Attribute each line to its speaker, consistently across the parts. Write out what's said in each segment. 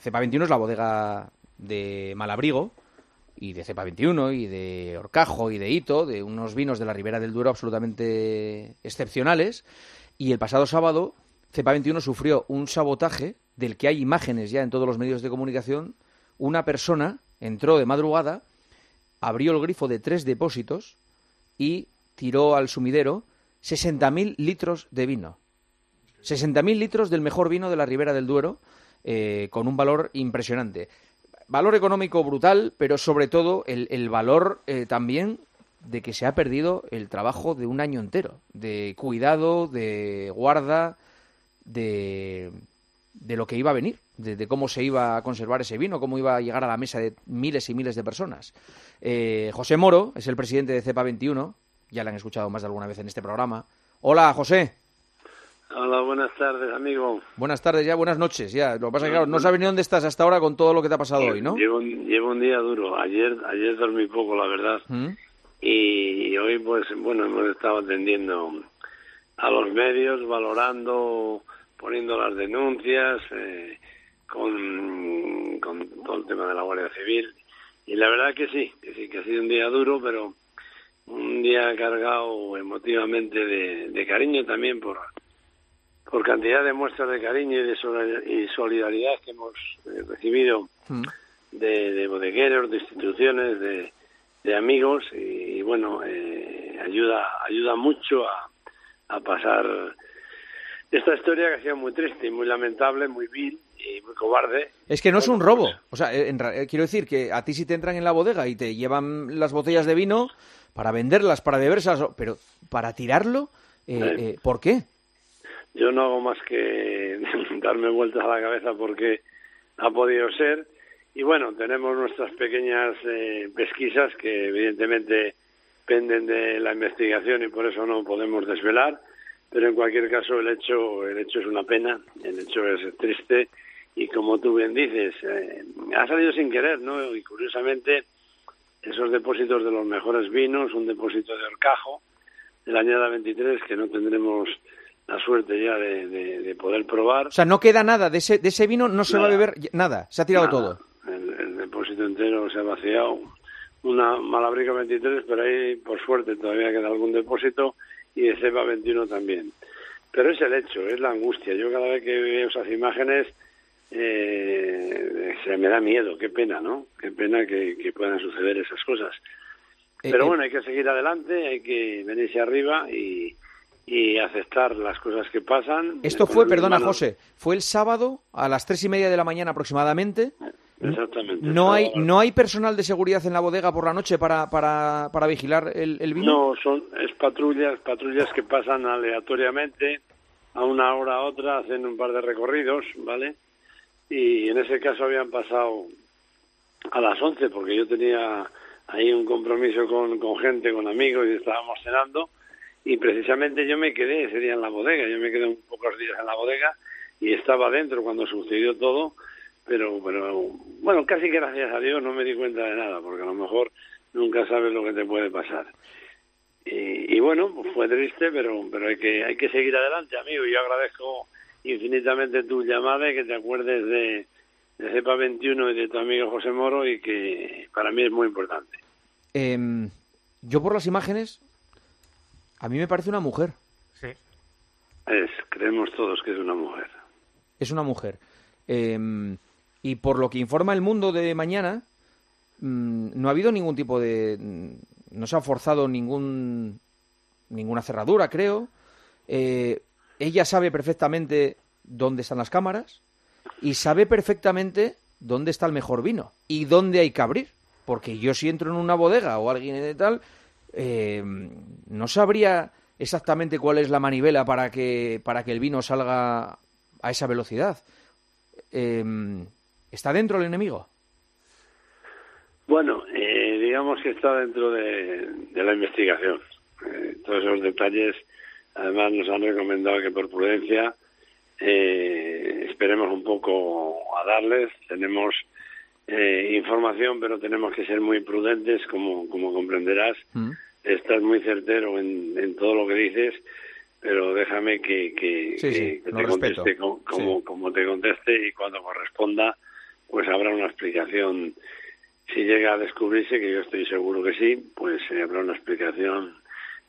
Speaker 1: Cepa 21 es la bodega de Malabrigo y de Cepa 21 y de Orcajo y de Hito, de unos vinos de la Ribera del Duero absolutamente excepcionales. Y el pasado sábado, Cepa 21 sufrió un sabotaje del que hay imágenes ya en todos los medios de comunicación. Una persona entró de madrugada, abrió el grifo de tres depósitos y tiró al sumidero 60.000 litros de vino. 60.000 litros del mejor vino de la Ribera del Duero, eh, con un valor impresionante. Valor económico brutal, pero sobre todo el, valor eh, también de que se ha perdido el trabajo de un año entero, de cuidado, de guarda, de, de lo que iba a venir, de, cómo se iba a conservar ese vino, cómo iba a llegar a la mesa de miles y miles de personas. Eh, José Moro es el presidente de CEPA 21, ya lo han escuchado más de alguna vez en este programa. Hola, José.
Speaker 2: Hola, buenas tardes, amigo.
Speaker 1: Buenas tardes, ya buenas noches, ya. Lo que pasa es que, claro, no sabes ni dónde estás hasta ahora con todo lo que te ha pasado hoy, ¿no?
Speaker 2: Llevo, llevo un día duro. Ayer ayer dormí poco, la verdad. ¿Mm? Y hoy, pues, bueno, hemos estado atendiendo a los medios, valorando, poniendo las denuncias, eh, con, con todo el tema de la Guardia Civil. Y la verdad que sí, que sí, que ha sido un día duro, pero un día cargado emotivamente de, cariño también por, por cantidad de muestras de cariño y de solidaridad que hemos eh, recibido mm. de, bodegueros, de instituciones, de, amigos y, bueno, eh, ayuda ayuda mucho a, a pasar esta historia que ha sido muy triste y muy lamentable, muy vil y muy cobarde.
Speaker 1: Es que no es un robo. O sea, quiero decir que a ti si te entran en la bodega y te llevan las botellas de vino, para venderlas, para beberlas, pero para tirarlo, eh, eh, ¿por qué?
Speaker 2: Yo no hago más que darme vueltas a la cabeza porque ha podido ser. Y bueno, tenemos nuestras pequeñas eh, pesquisas que evidentemente penden de la investigación y por eso no podemos desvelar. Pero en cualquier caso el hecho, el hecho es una pena, el hecho es triste y como tú bien dices, ha salido sin querer, ¿no? Y curiosamente esos depósitos de los mejores vinos, un depósito de Orcajo de la añada 23 que no tendremos la suerte ya de, poder probar.
Speaker 1: O sea, no queda nada de ese, de ese vino, no se va a beber nada, se ha tirado todo.
Speaker 2: El, depósito entero se ha vaciado. Una Malabrica 23, pero ahí por suerte todavía queda algún depósito y de Cepa 21 también. Pero es el hecho, es la angustia. Yo cada vez que veo esas imágenes eh, se me da miedo, qué pena, ¿no? Qué pena que, puedan suceder esas cosas. Eh, Pero eh, bueno, hay que seguir adelante, hay que venirse arriba y, y aceptar las cosas que pasan.
Speaker 1: Esto fue, perdona José, fue el sábado a las tres y media de la mañana aproximadamente.
Speaker 2: Exactamente.
Speaker 1: ¿No hay, ¿No hay personal de seguridad en la bodega por la noche para, para, para vigilar el, el, vino?
Speaker 2: No, son es patrullas, patrullas que pasan aleatoriamente a una hora a otra, hacen un par de recorridos, ¿vale? y en ese caso habían pasado a las 11 porque yo tenía ahí un compromiso con, con gente, con amigos y estábamos cenando y precisamente yo me quedé ese día en la bodega, yo me quedé un pocos días en la bodega y estaba dentro cuando sucedió todo, pero, pero bueno, casi que gracias a Dios no me di cuenta de nada porque a lo mejor nunca sabes lo que te puede pasar. Y, y bueno, pues fue triste, pero, pero hay que, hay que seguir adelante, amigo. Yo agradezco infinitamente tu llamada y que te acuerdes de, de CEPA 21 y de tu amigo José Moro y que para mí es muy importante.
Speaker 1: Em, yo por las imágenes, a mí me parece una mujer.
Speaker 2: Sí. Es, creemos todos que es una mujer.
Speaker 1: Es una mujer. Em, y por lo que informa el mundo de mañana, mm, no ha habido ningún tipo de... No se ha forzado ningún ninguna cerradura, creo. Eh, ella sabe perfectamente dónde están las cámaras y sabe perfectamente dónde está el mejor vino y dónde hay que abrir. Porque yo si entro en una bodega o alguien de tal, eh, no sabría exactamente cuál es la manivela para que, para que el vino salga a esa velocidad. Eh, ¿Está dentro el enemigo?
Speaker 2: Bueno, eh, digamos que está dentro de, la investigación. todos esos detalles Además nos han recomendado que por prudencia eh, esperemos un poco a darles. Tenemos eh, información, pero tenemos que ser muy prudentes, como, como comprenderás. Mm. Estás muy certero en, todo lo que dices, pero déjame que, que, te conteste como, como, te conteste y cuando corresponda pues habrá una explicación. Si llega a descubrirse, que yo estoy seguro que sí, pues habrá una explicación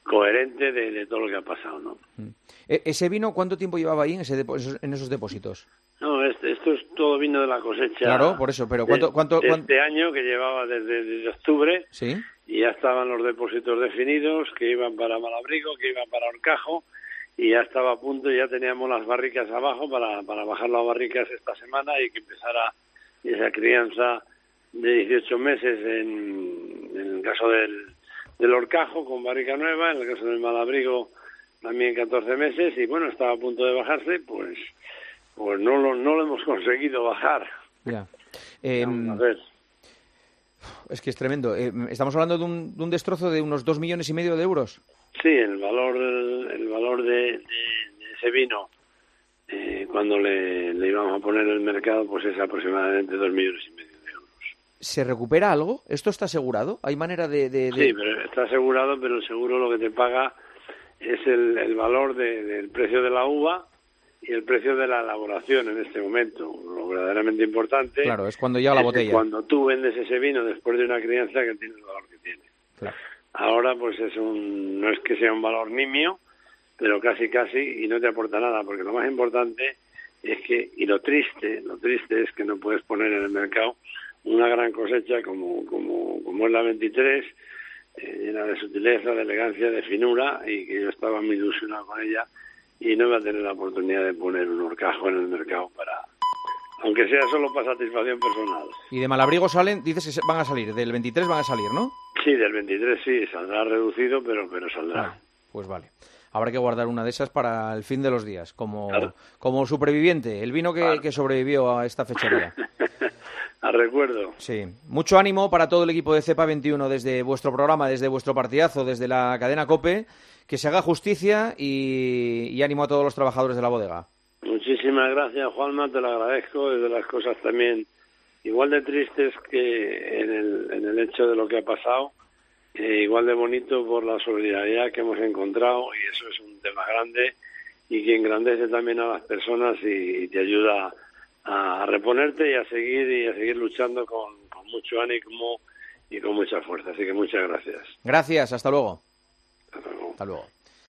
Speaker 2: coherente de, todo lo que ha pasado, ¿no? Mm.
Speaker 1: E, ¿Ese vino cuánto tiempo llevaba ahí en, ese en esos depósitos?
Speaker 2: Esto es todo vino de la cosecha.
Speaker 1: Claro, por eso, pero ¿cuánto? cuánto,
Speaker 2: Este año que llevaba desde, desde, octubre.
Speaker 1: Sí.
Speaker 2: Y ya estaban los depósitos definidos, que iban para Malabrigo, que iban para Orcajo, y ya estaba a punto, ya teníamos las barricas abajo para, para bajar las barricas esta semana y que empezara esa crianza de 18 meses en, en el caso del, del Orcajo con barrica nueva, en el caso del Malabrigo también 14 meses y bueno, estaba a punto de bajarse, pues pues no lo, no lo hemos conseguido bajar.
Speaker 1: Ya. Em, a ver. Es que es tremendo. Em, estamos hablando de un, de un destrozo de unos dos millones y medio de euros.
Speaker 2: Sí, el valor, el valor de, ese vino eh, cuando le, le, íbamos a poner en el mercado, pues es aproximadamente dos millones y medio de euros.
Speaker 1: ¿Se recupera algo? ¿Esto está asegurado? ¿Hay manera de, de,
Speaker 2: Sí, pero está asegurado, pero el seguro lo que te paga es el, el valor del precio de la uva y el precio de la elaboración en este momento. Lo verdaderamente importante.
Speaker 1: Claro, es cuando llega la botella.
Speaker 2: Cuando tú vendes ese vino después de una crianza que tiene el valor que tiene. Ahora, pues es un, no es que sea un valor nimio, pero casi casi y no te aporta nada, porque lo más importante es que, y lo triste, lo triste es que no puedes poner en el mercado una gran cosecha como, como, como es la 23, eh, llena de sutileza, de elegancia, de finura, y que yo estaba muy ilusionado con ella, y no iba a tener la oportunidad de poner un horcajo en el mercado para, aunque sea solo para satisfacción personal.
Speaker 1: ¿Y de Malabrigo salen, dices que van a salir, del 23 van a salir, ¿no?
Speaker 2: Sí, del 23 sí, saldrá reducido, pero, pero saldrá.
Speaker 1: Ah, pues vale. Habrá que guardar una de esas para el fin de los días, como, como superviviente, el vino que, que sobrevivió a esta fechoría.
Speaker 2: a recuerdo.
Speaker 1: Sí. Mucho ánimo para todo el equipo de CEPA 21 desde vuestro programa, desde vuestro partidazo, desde la cadena COPE, que se haga justicia y, ánimo a todos los trabajadores de la bodega.
Speaker 2: Muchísimas gracias, Juanma, te lo agradezco. Es de las cosas también igual de tristes que en el, en el hecho de lo que ha pasado, eh, igual de bonito por la solidaridad que hemos encontrado y eso es un tema grande y que engrandece también a las personas y te ayuda a, reponerte y a seguir y a seguir luchando con, mucho ánimo y con mucha fuerza. Así que muchas gracias.
Speaker 1: Gracias, hasta luego.